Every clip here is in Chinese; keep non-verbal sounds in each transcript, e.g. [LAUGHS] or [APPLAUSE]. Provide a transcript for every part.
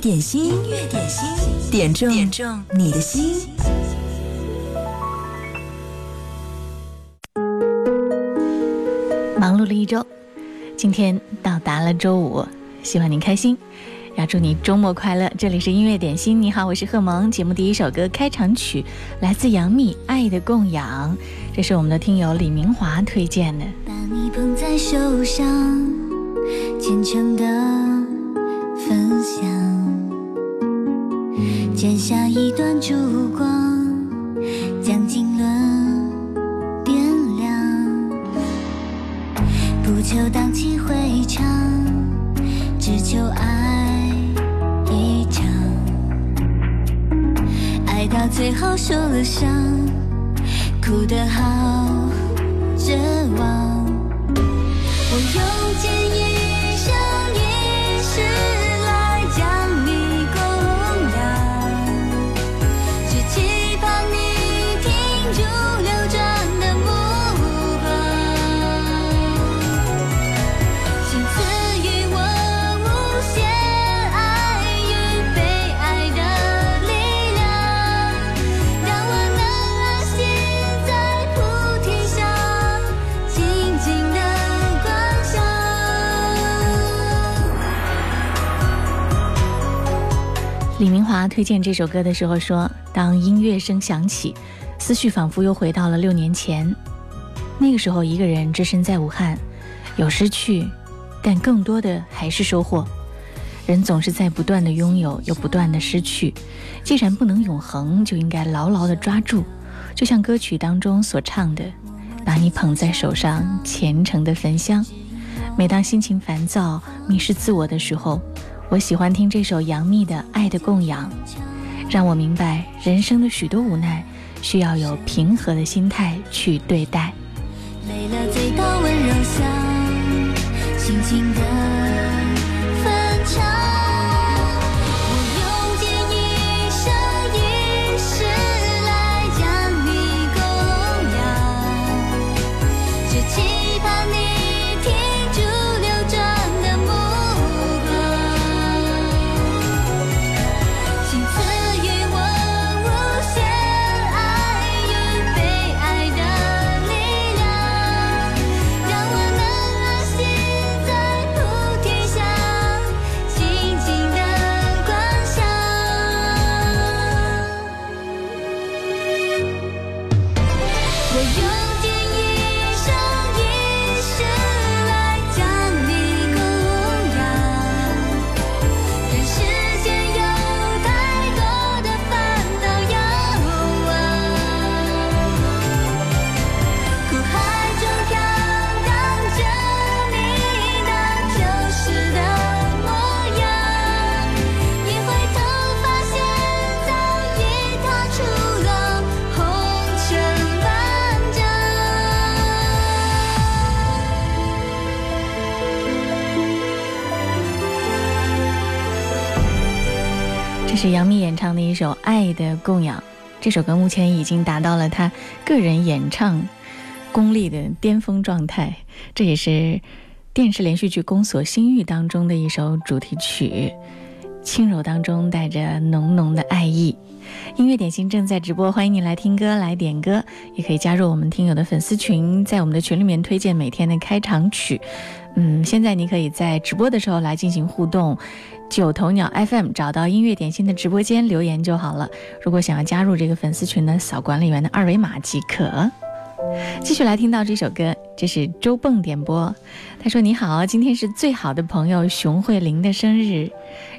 点心，音乐点心，点中点中你的心。忙碌了一周，今天到达了周五，希望你开心，要祝你周末快乐。这里是音乐点心，你好，我是贺萌。节目第一首歌开场曲来自杨幂《爱的供养》，这是我们的听友李明华推荐的。把你捧在手上，虔诚的剪下一段烛光，将经纶点亮。不求荡气回肠，只求爱一场。爱到最后受了伤，哭得好绝望。我用尽李明华推荐这首歌的时候说：“当音乐声响起，思绪仿佛又回到了六年前。那个时候，一个人置身在武汉，有失去，但更多的还是收获。人总是在不断的拥有，又不断的失去。既然不能永恒，就应该牢牢的抓住。就像歌曲当中所唱的：‘把你捧在手上，虔诚的焚香。’每当心情烦躁、迷失自我的时候。”我喜欢听这首杨幂的《爱的供养》，让我明白人生的许多无奈，需要有平和的心态去对待。累了醉倒温柔乡，轻轻地一首《爱的供养》。这首歌目前已经达到了他个人演唱功力的巅峰状态，这也是电视连续剧《宫锁心玉》当中的一首主题曲，轻柔当中带着浓浓的爱意。音乐点心正在直播，欢迎你来听歌、来点歌，也可以加入我们听友的粉丝群，在我们的群里面推荐每天的开场曲。嗯，现在你可以在直播的时候来进行互动，九头鸟 FM 找到音乐点心的直播间留言就好了。如果想要加入这个粉丝群呢，扫管理员的二维码即可。继续来听到这首歌，这是周蹦点播。他说：“你好，今天是最好的朋友熊慧玲的生日，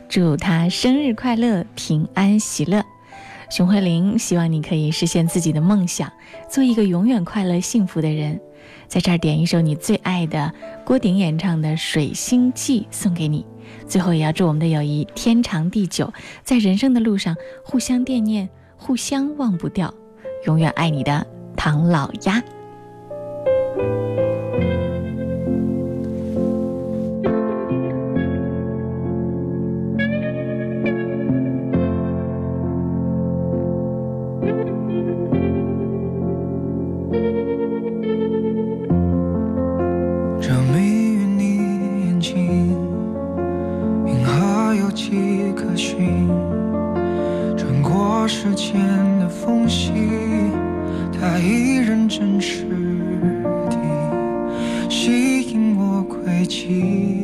祝她生日快乐，平安喜乐。”熊慧玲，希望你可以实现自己的梦想，做一个永远快乐幸福的人。在这儿点一首你最爱的郭顶演唱的《水星记》送给你。最后也要祝我们的友谊天长地久，在人生的路上互相惦念，互相忘不掉，永远爱你的唐老鸭。穿过时间的缝隙，他依然真实地吸引我轨迹。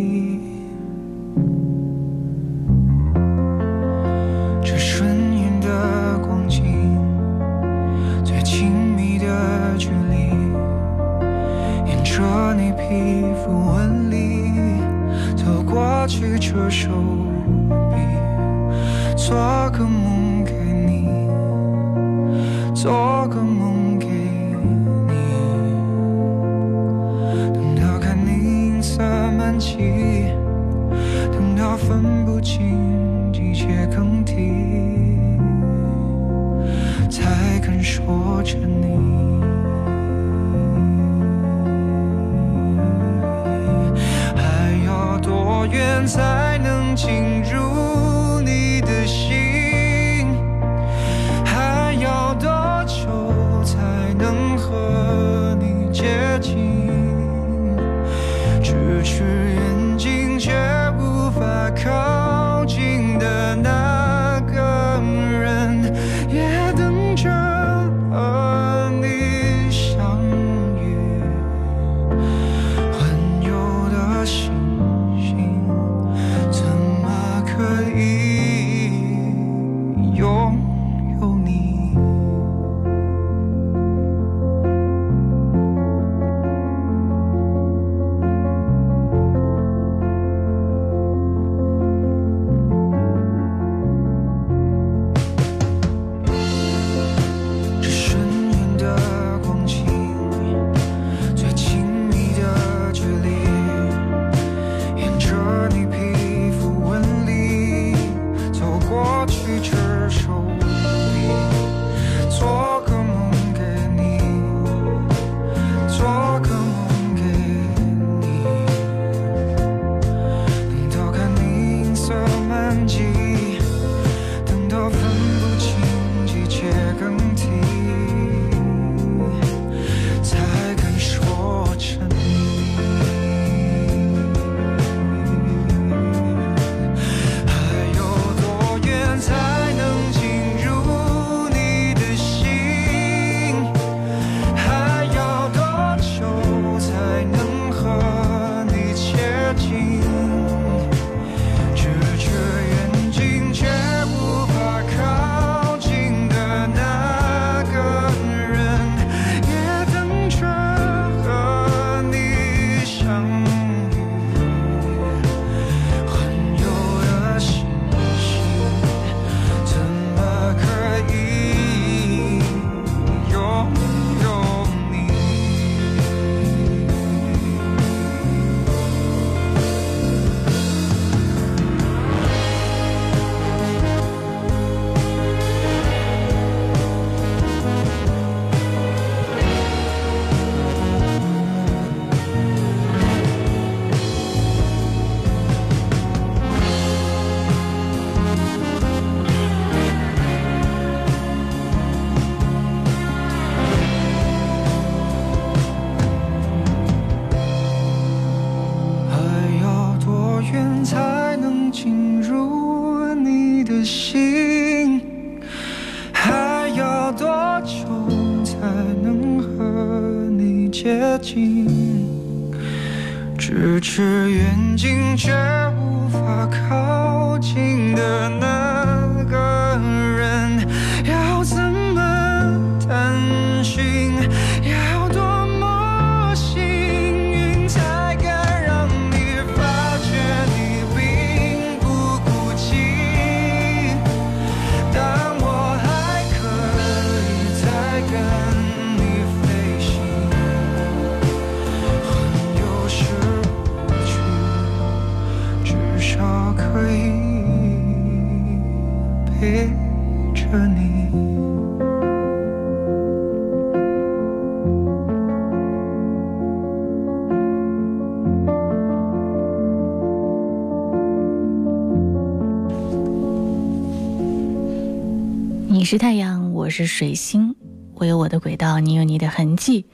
是水星我有我的轨道你有你的痕迹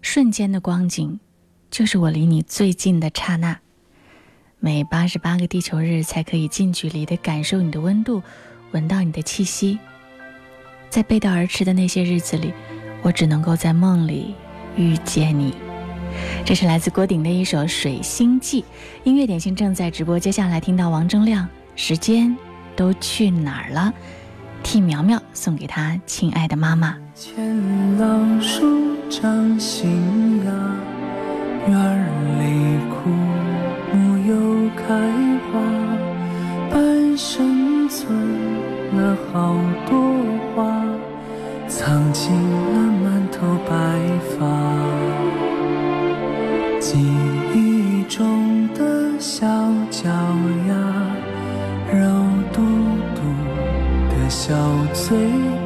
瞬间的光景就是我离你最近的刹那。每八十八个地球日才可以近距离的感受你的温度闻到你的气息。在背道而驰的那些日子里我只能够在梦里遇见你。这是来自郭顶的一首水星记音乐点心正在直播接下来听到王铮亮时间都去哪儿了？替苗苗送给她亲爱的妈妈。见老树长新芽，院儿里枯木又开花，半生存了好多话，藏进了满头白发。记忆中的小脚小嘴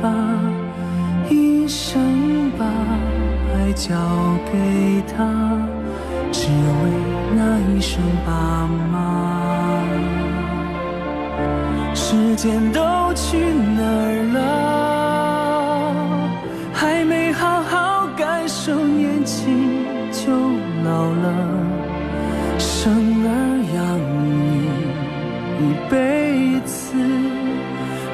巴，一生把爱交给他，只为那一声爸妈。时间都去哪儿了？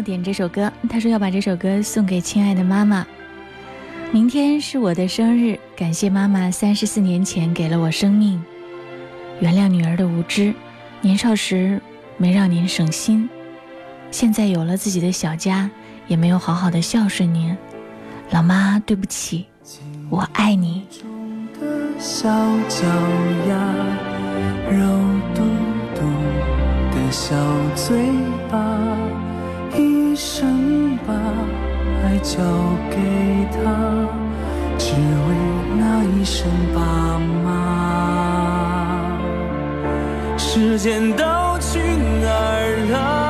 点这首歌，他说要把这首歌送给亲爱的妈妈。明天是我的生日，感谢妈妈三十四年前给了我生命，原谅女儿的无知，年少时没让您省心，现在有了自己的小家，也没有好好的孝顺您。老妈，对不起，我爱你。小脚丫，肉嘟嘟的小嘴巴，生把爱交给他，只为那一声爸妈。时间都去哪儿了？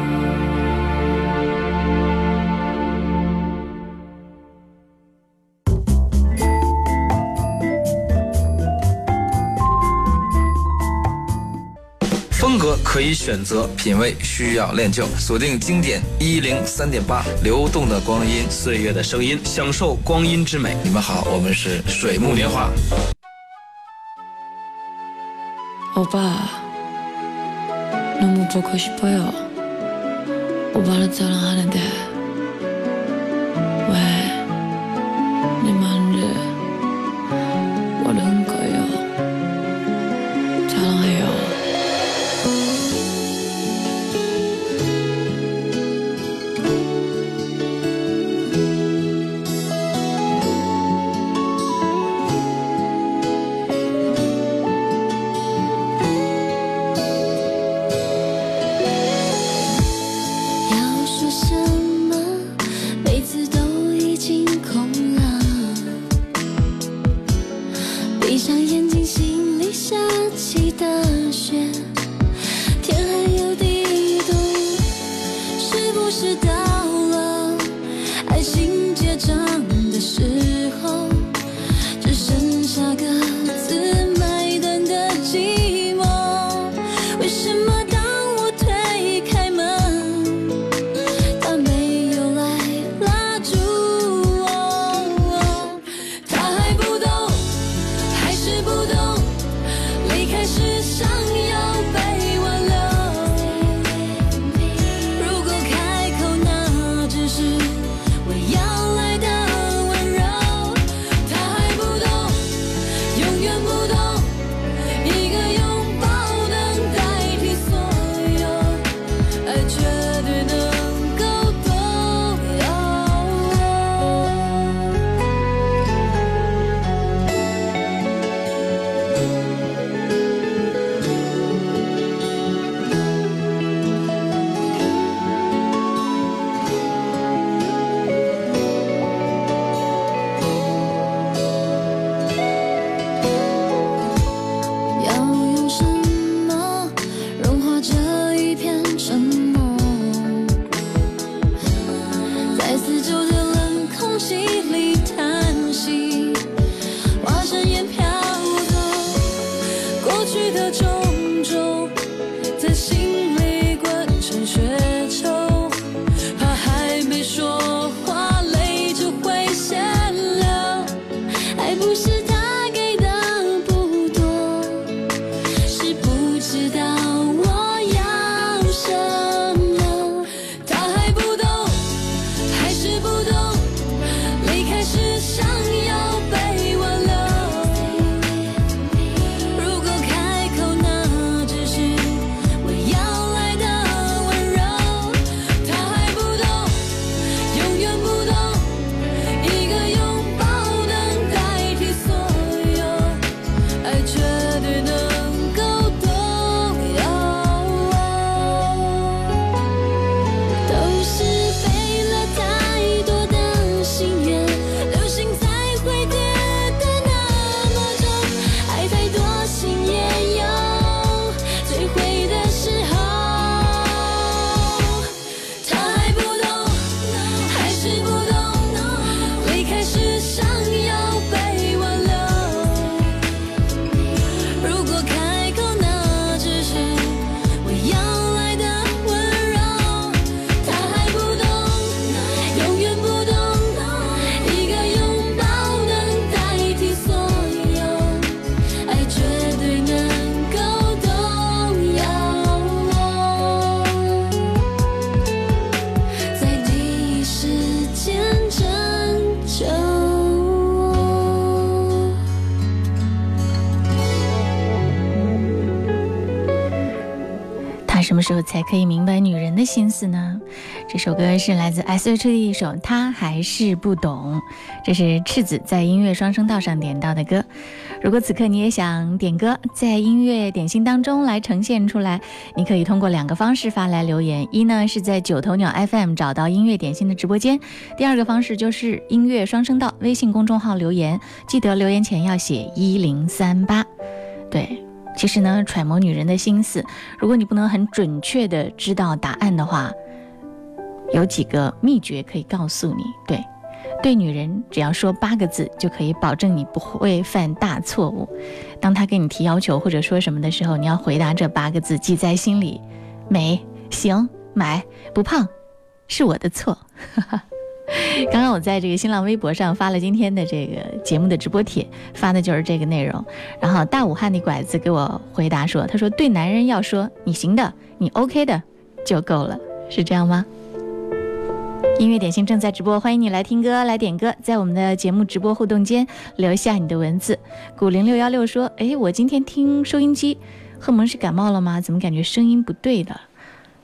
可以选择，品味需要练就。锁定经典一零三点八，流动的光阴，岁月的声音，享受光阴之美。你们好，我们是水木年华。欧巴, 너무 보고 싶어요. 오빠는 사랑하는데 值得什么时候才可以明白女人的心思呢？这首歌是来自 S.H. 的一首《他还是不懂》，这是赤子在音乐双声道上点到的歌。如果此刻你也想点歌，在音乐点心当中来呈现出来，你可以通过两个方式发来留言：一呢是在九头鸟 FM 找到音乐点心的直播间；第二个方式就是音乐双声道微信公众号留言，记得留言前要写一零三八。对，其实呢，揣摩女人的心思，如果你不能很准确的知道答案的话，有几个秘诀可以告诉你。对，对女人只要说八个字，就可以保证你不会犯大错误。当她给你提要求或者说什么的时候，你要回答这八个字，记在心里：美、行、买、不胖，是我的错。[LAUGHS] 刚刚我在这个新浪微博上发了今天的这个节目的直播帖，发的就是这个内容。然后大武汉的拐子给我回答说：“他说对男人要说你行的，你 OK 的就够了，是这样吗？”音乐点心正在直播，欢迎你来听歌来点歌，在我们的节目直播互动间留下你的文字。古零六幺六说：“哎，我今天听收音机，贺蒙是感冒了吗？怎么感觉声音不对的？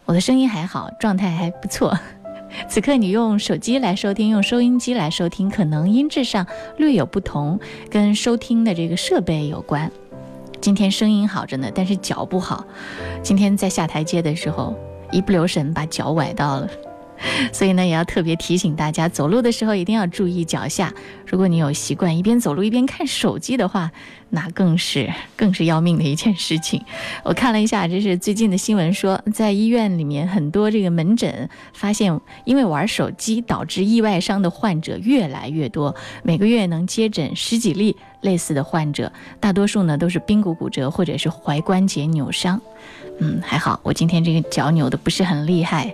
我的声音还好，状态还不错。” [LAUGHS] 此刻你用手机来收听，用收音机来收听，可能音质上略有不同，跟收听的这个设备有关。今天声音好着呢，但是脚不好。今天在下台阶的时候，一不留神把脚崴到了。[LAUGHS] 所以呢，也要特别提醒大家，走路的时候一定要注意脚下。如果你有习惯一边走路一边看手机的话，那更是 [LAUGHS] 更是要命的一件事情。我看了一下，这是最近的新闻说，在医院里面很多这个门诊发现，因为玩手机导致意外伤的患者越来越多，每个月能接诊十几例类似的患者，大多数呢都是髌骨骨折或者是踝关节扭伤。嗯，还好我今天这个脚扭的不是很厉害。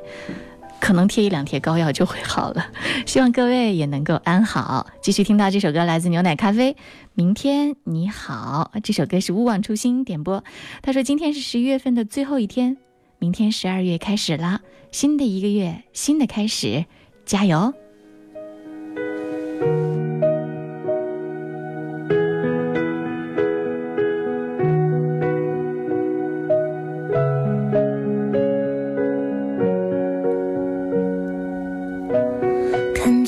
可能贴一两贴膏药就会好了，[LAUGHS] 希望各位也能够安好。继续听到这首歌，来自牛奶咖啡。明天你好，这首歌是勿忘初心点播。他说今天是十一月份的最后一天，明天十二月开始啦，新的一个月，新的开始，加油！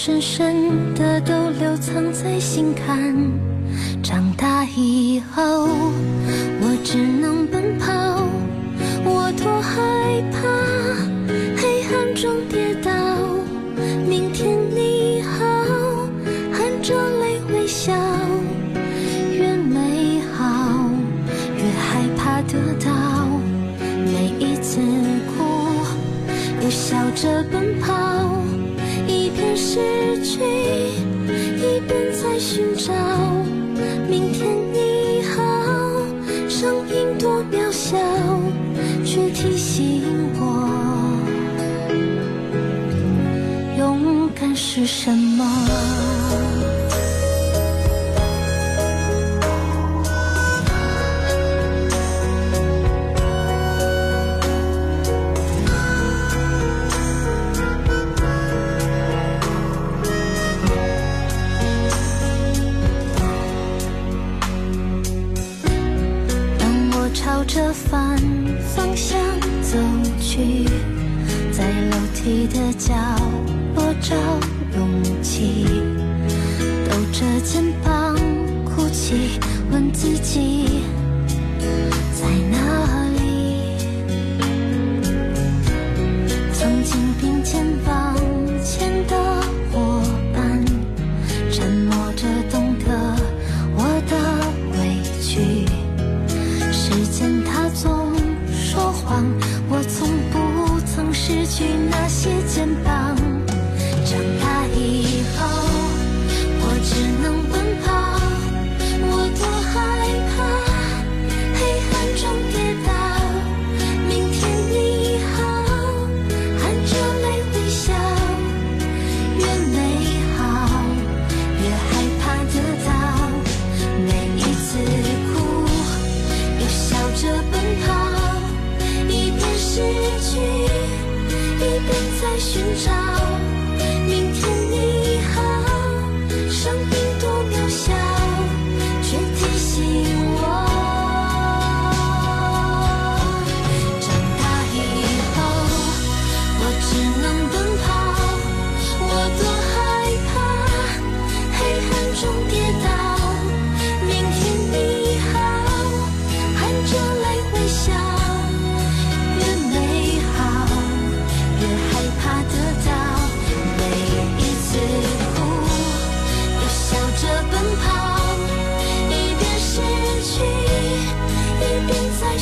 深深的都留藏在心坎。肩膀哭泣，问自己在哪里。曾经并肩往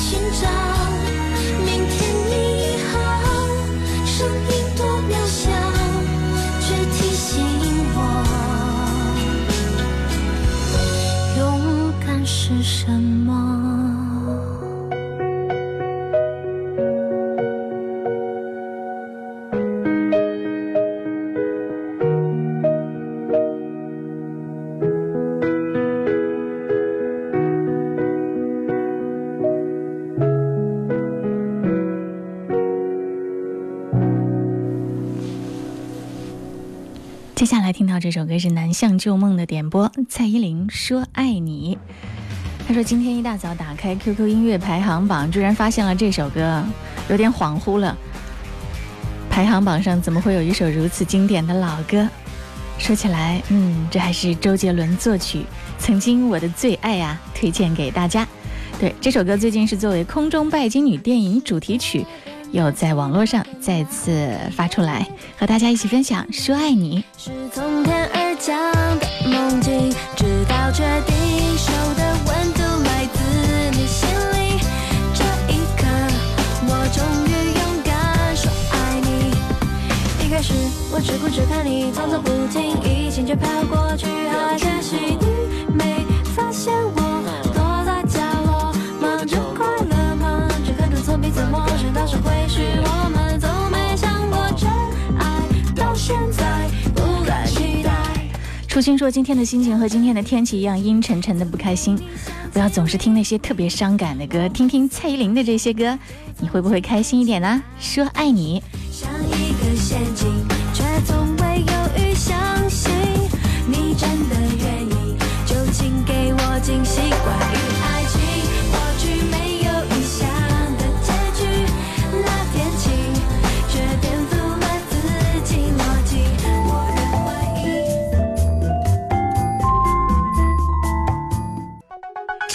寻找。明天你好，声音多渺小，却提醒我。勇敢是什么？这首歌是南向旧梦的点播，蔡依林说爱你。他说今天一大早打开 QQ 音乐排行榜，居然发现了这首歌，有点恍惚了。排行榜上怎么会有一首如此经典的老歌？说起来，嗯，这还是周杰伦作曲，曾经我的最爱啊，推荐给大家。对，这首歌最近是作为《空中拜金女》电影主题曲，又在网络上再次发出来，和大家一起分享。说爱你。强的梦境，直到确定手的温度来自你心里。这一刻，我终于勇敢说爱你。一开始我只顾着看你匆匆不经意，心却飘过去，好可惜你没初心说：“今天的心情和今天的天气一样阴沉沉的不开心，不要总是听那些特别伤感的歌，听听蔡依林的这些歌，你会不会开心一点呢？”说爱你，像一个陷阱，却从未犹豫相信你真的愿意，就请给我惊喜。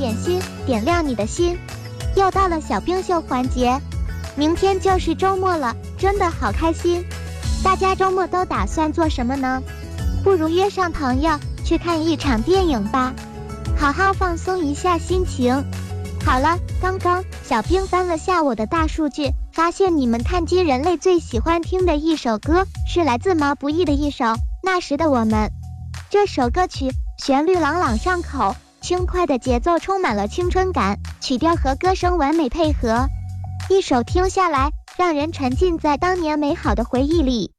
点心，点亮你的心。又到了小冰秀环节，明天就是周末了，真的好开心。大家周末都打算做什么呢？不如约上朋友去看一场电影吧，好好放松一下心情。好了，刚刚小冰翻了下我的大数据，发现你们碳基人类最喜欢听的一首歌是来自毛不易的一首《那时的我们》。这首歌曲旋律朗朗上口，轻快的节奏充满了青春感，曲调和歌声完美配合，一首听下来让人沉浸在当年美好的回忆里。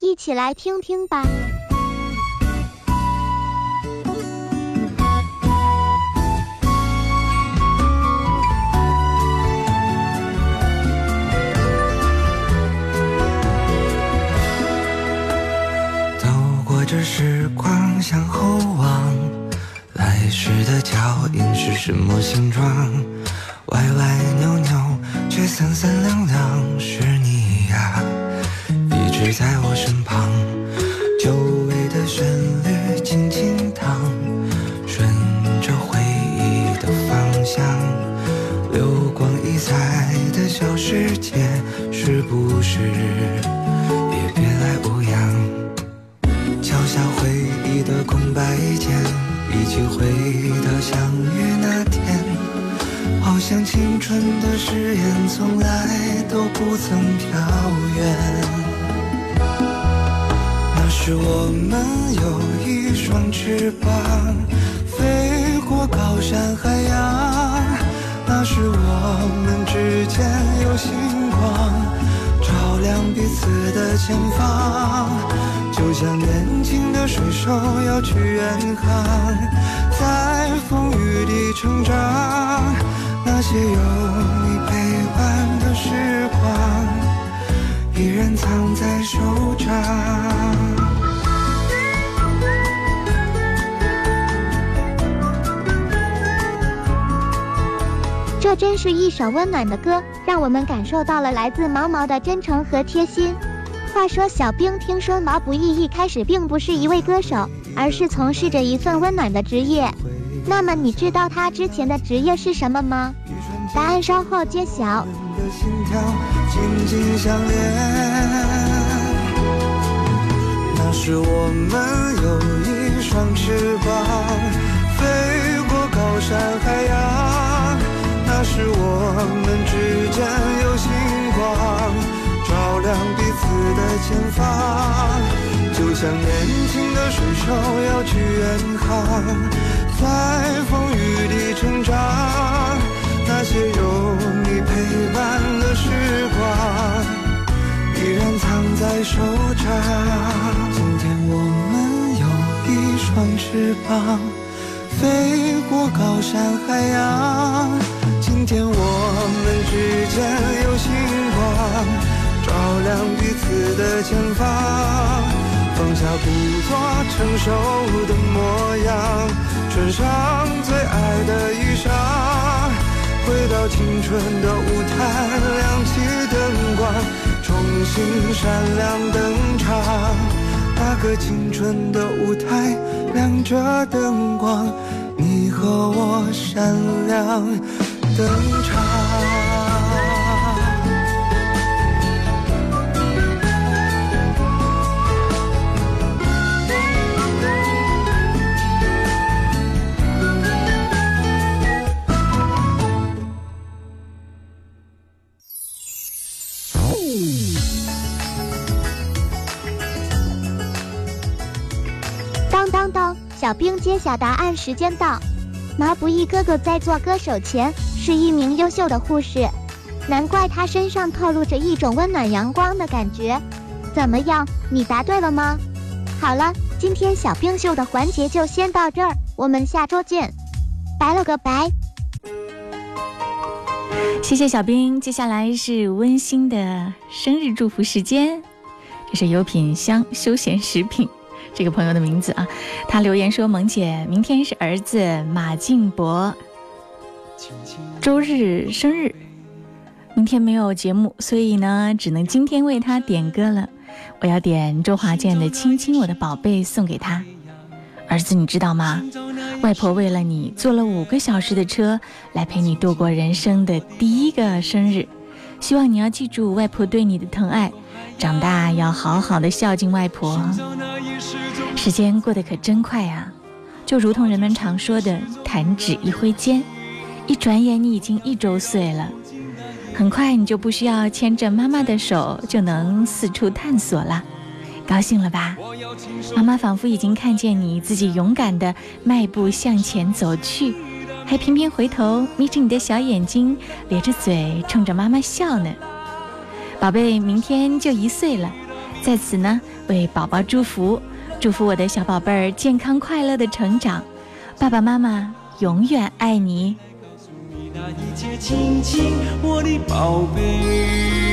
一起来听听吧。走过这时光，向后望，时的脚印是什么形状？歪歪扭扭，却三三两两，是你呀，一直在我身旁。久违的旋律轻轻淌，顺着回忆的方向，流光溢彩的小世界，是不是也别来无恙？敲下回忆的空白键，一起回到相遇那天。好像青春的誓言从来都不曾飘远。那时我们有一双翅膀，飞过高山海洋。那时我们之间有星光，亮彼此的前方。就像年轻的水手要去远航，在风雨里成长。那些有你陪伴的时光，依然藏在手掌。这真是一首温暖的歌，让我们感受到了来自毛毛的真诚和贴心。话说，小兵听说毛不易一开始并不是一位歌手，而是从事着一份温暖的职业。那么，你知道他之前的职业是什么吗？答案稍后揭晓。那时我们有一双翅膀，飞过高山海洋。那时我们之间有星光，照亮彼此的前方。就像年轻的水手要去远航，在风雨里成长。那些有你陪伴的时光，依然藏在手掌。今天我们有一双翅膀，飞过高山海洋。今天我们之间有星光，照亮彼此的前方。放下故作成熟的模样，穿上最爱的衣裳。回到青春的舞台，亮起灯光，重新闪亮登场。那个青春的舞台，亮着灯光，你和我闪亮登场。当当当！小兵揭晓答案时间到。毛不易哥哥在做歌手前是一名优秀的护士，难怪她身上透露着一种温暖阳光的感觉。怎么样，你答对了吗？好了，今天小冰秀的环节就先到这儿，我们下周见，拜了个拜。谢谢小兵。接下来是温馨的生日祝福时间，这是有品香休闲食品这个朋友的名字啊。他留言说：“萌姐，明天是儿子马静博周日生日，明天没有节目，所以呢，只能今天为他点歌了。我要点周华健的《亲亲我的宝贝》送给他。儿子，你知道吗？外婆为了你坐了五个小时的车来陪你度过人生的第一个生日，希望你要记住外婆对你的疼爱，长大要好好的孝敬外婆。时间过得可真快啊，就如同人们常说的“弹指一挥间”，一转眼你已经一周岁了。很快你就不需要牵着妈妈的手就能四处探索了，高兴了吧？妈妈仿佛已经看见你自己勇敢地迈步向前走去，还频频回头眯着你的小眼睛，咧着嘴冲着妈妈笑呢。宝贝，明天就一岁了，在此呢为宝宝祝福，祝福我的小宝贝儿健康快乐的成长，爸爸妈妈永远爱你。一切，亲亲我的宝贝。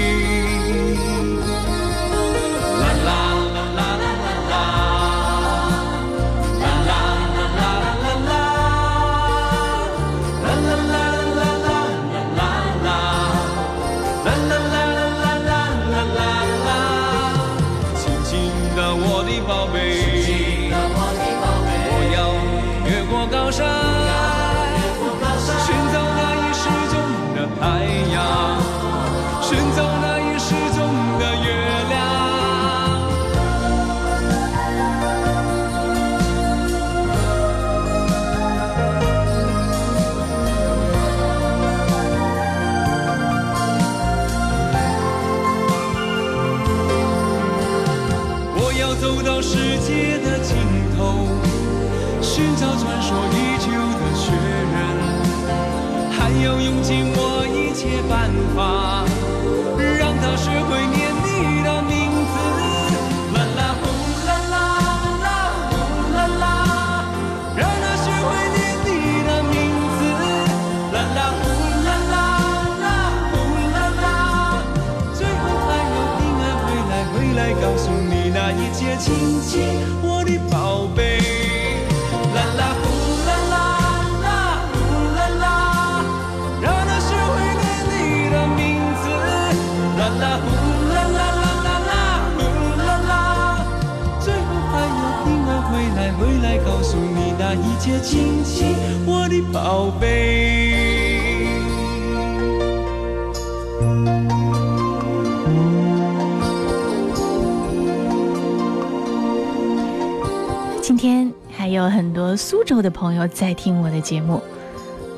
朋友在听我的节目，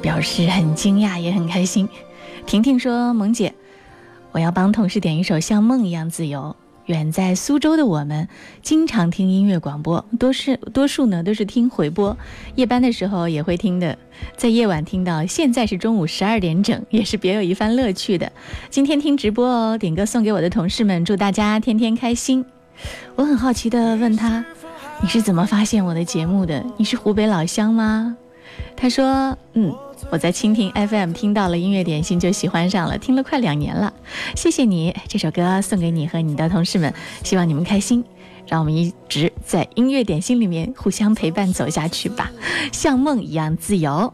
表示很惊讶，也很开心。婷婷说：“萌姐，我要帮同事点一首《像梦一样自由》。远在苏州的我们，经常听音乐广播，多是多数呢都是听回播，夜班的时候也会听的。在夜晚听到现在是中午十二点整，也是别有一番乐趣的。今天听直播哦，点歌送给我的同事们，祝大家天天开心。我很好奇的问他。”你是怎么发现我的节目的？你是湖北老乡吗？他说：“嗯，我在蜻蜓 FM 听到了音乐点心就喜欢上了，听了快两年了。谢谢你，这首歌送给你和你的同事们，希望你们开心，让我们一直在音乐点心里面互相陪伴走下去吧，像梦一样自由。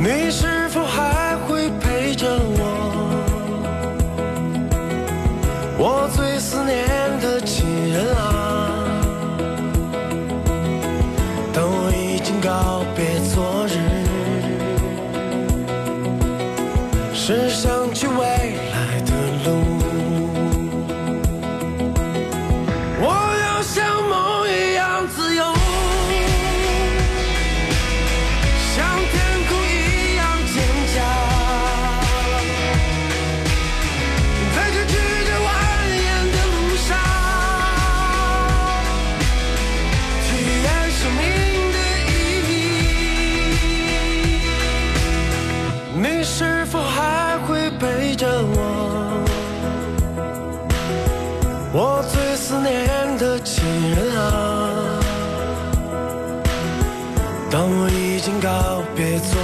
你是否还会陪着我？我最思念亲人啊！当我已经告别昨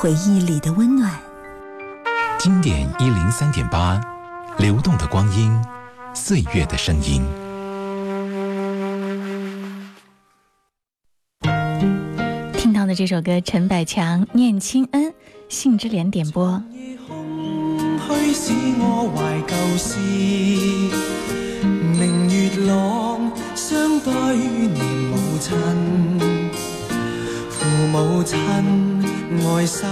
回忆里的温暖。经典一零三点八，流动的光阴，岁月的声音。听到的这首歌，陈百强《念亲恩》，信之莲点播。虚使我懷舊事，明月朗，相對念母亲。父母親愛心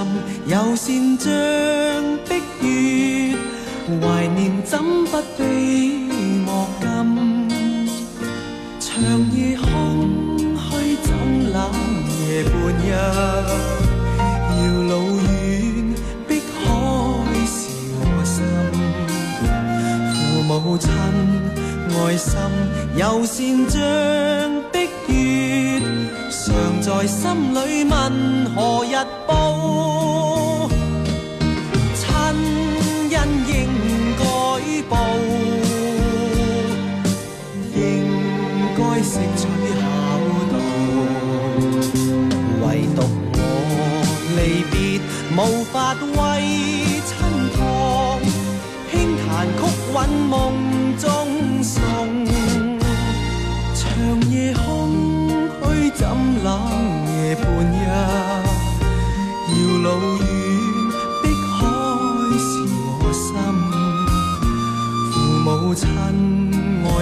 有善像碧月，懷念怎不悲莫禁。長夜空虛怎冷夜半日，遥路遠，碧海是我心。父母親愛心有善像碧月，常在心里問何日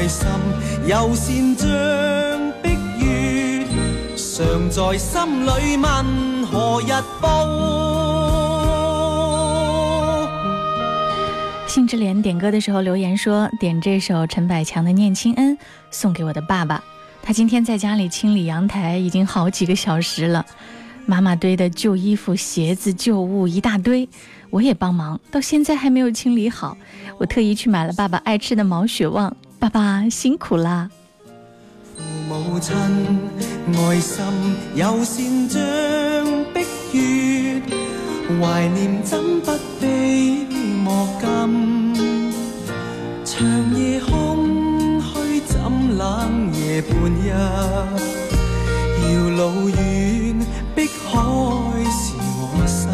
心有善像碧月，常在心里问何日报？信之莲点歌的时候留言说，点这首陈百强的《念亲恩》送给我的爸爸。他今天在家里清理阳台已经好几个小时了，妈妈堆的旧衣服、鞋子、旧物一大堆，我也帮忙，到现在还没有清理好。我特意去买了爸爸爱吃的毛血旺，爸爸辛苦啦！父母親愛心有善像碧月，懷念怎不悲莫禁。長夜空虛怎冷夜半日，遙路遠，碧海是我心。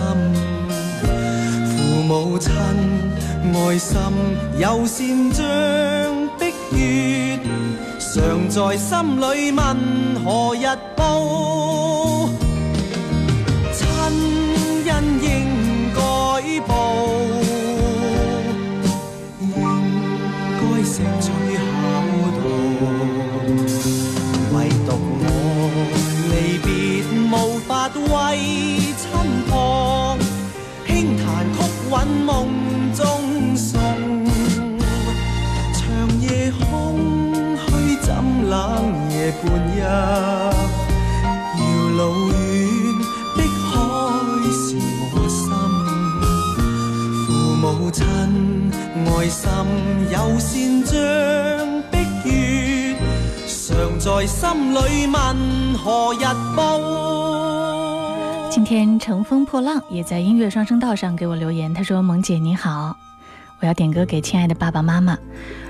父母親愛心有善像，在心里问何日有善像碧月，常在心裏問何日報？今天乘风破浪也在音乐双声道上给我留言，他说：“萌姐你好，我要点歌给亲爱的爸爸妈妈。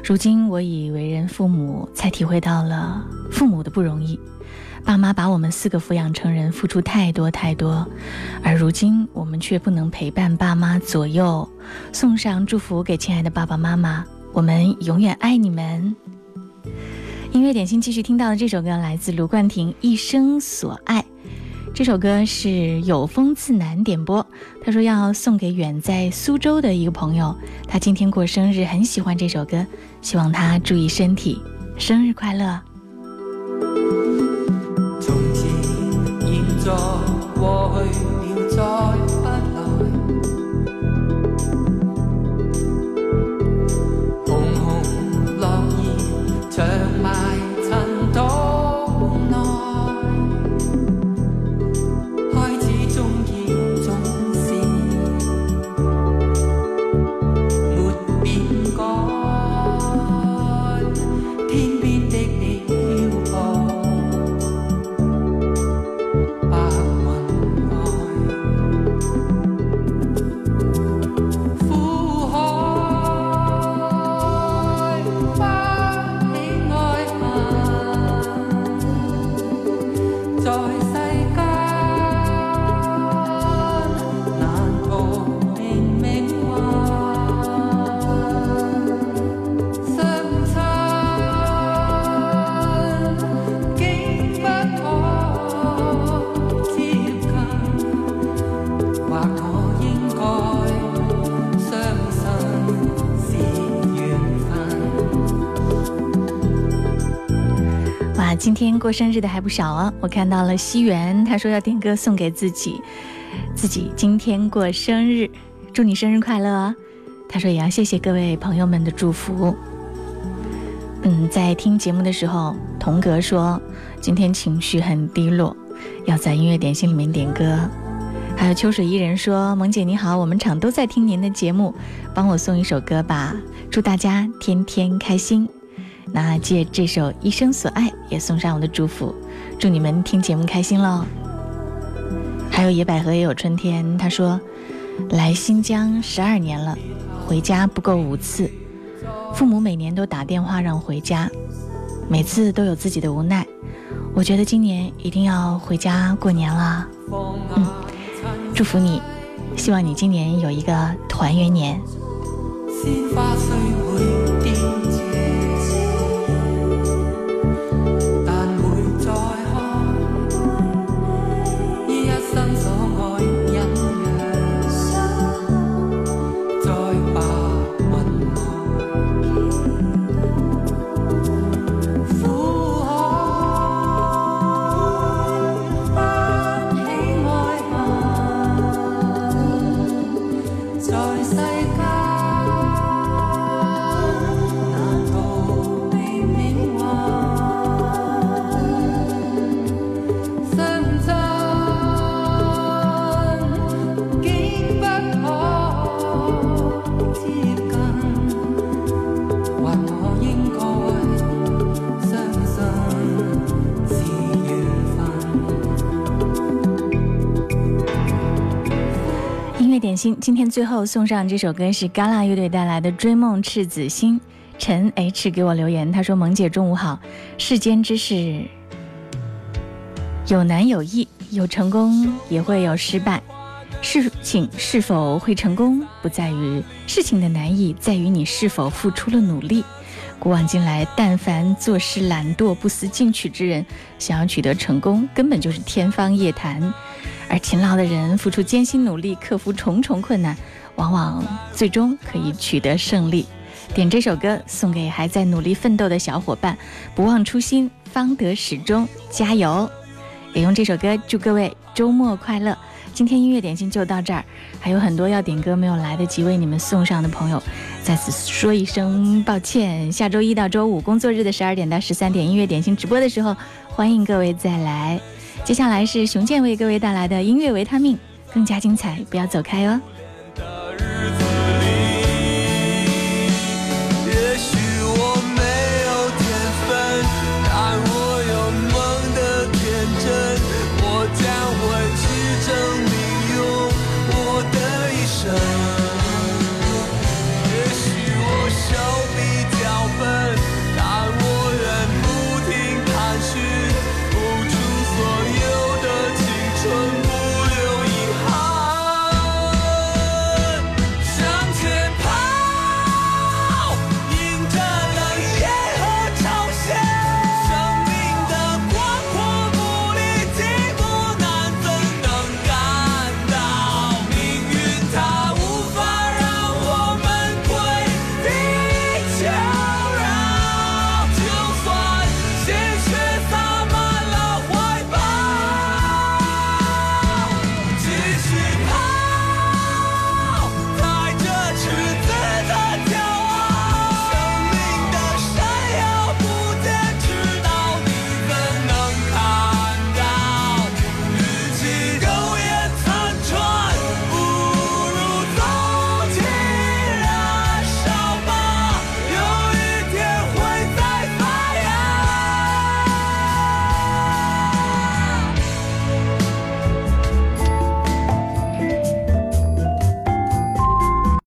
如今我已为人父母，才体会到了父母的不容易。爸妈把我们四个抚养成人，付出太多太多，而如今我们却不能陪伴爸妈左右。送上祝福给亲爱的爸爸妈妈，我们永远爱你们。”音乐点心继续听到的这首歌来自卢冠廷《一生所爱》。这首歌是有风自南点播，他说要送给远在苏州的一个朋友，他今天过生日，很喜欢这首歌，希望他注意身体，生日快乐。今天过生日的还不少啊！我看到了西元，他说要点歌送给自己，自己今天过生日，祝你生日快乐啊！他说也要谢谢各位朋友们的祝福。嗯，在听节目的时候，童格说今天情绪很低落，要在音乐点心里面点歌。还有秋水伊人说：“萌姐你好，我们厂都在听您的节目，帮我送一首歌吧，祝大家天天开心。”那借这首《一生所爱》也送上我的祝福，祝你们听节目开心喽。还有野百合也有春天，他说：“来新疆十二年了，回家不够五次，父母每年都打电话让回家，每次都有自己的无奈。我觉得今年一定要回家过年了。”嗯。祝福你，希望你今年有一个团圆年。今今天最后送上这首歌是嘎啦乐队带来的《追梦赤子心》。陈 H 给我留言，他说：“萌姐中午好，世间之事有难有易，有成功也会有失败。事情是否会成功，不在于事情的难易，在于你是否付出了努力。古往今来，但凡做事懒惰、不思进取之人，想要取得成功，根本就是天方夜谭。”而勤劳的人付出艰辛努力，克服重重困难，往往最终可以取得胜利。点这首歌送给还在努力奋斗的小伙伴，不忘初心，方得始终，加油！也用这首歌祝各位周末快乐。今天音乐点心就到这儿，还有很多要点歌没有来得及为你们送上的朋友，在此说一声抱歉。下周一到周五工作日的十二点到十三点音乐点心直播的时候，欢迎各位再来。接下来是熊健为各位带来的音乐维他命，更加精彩，不要走开哦。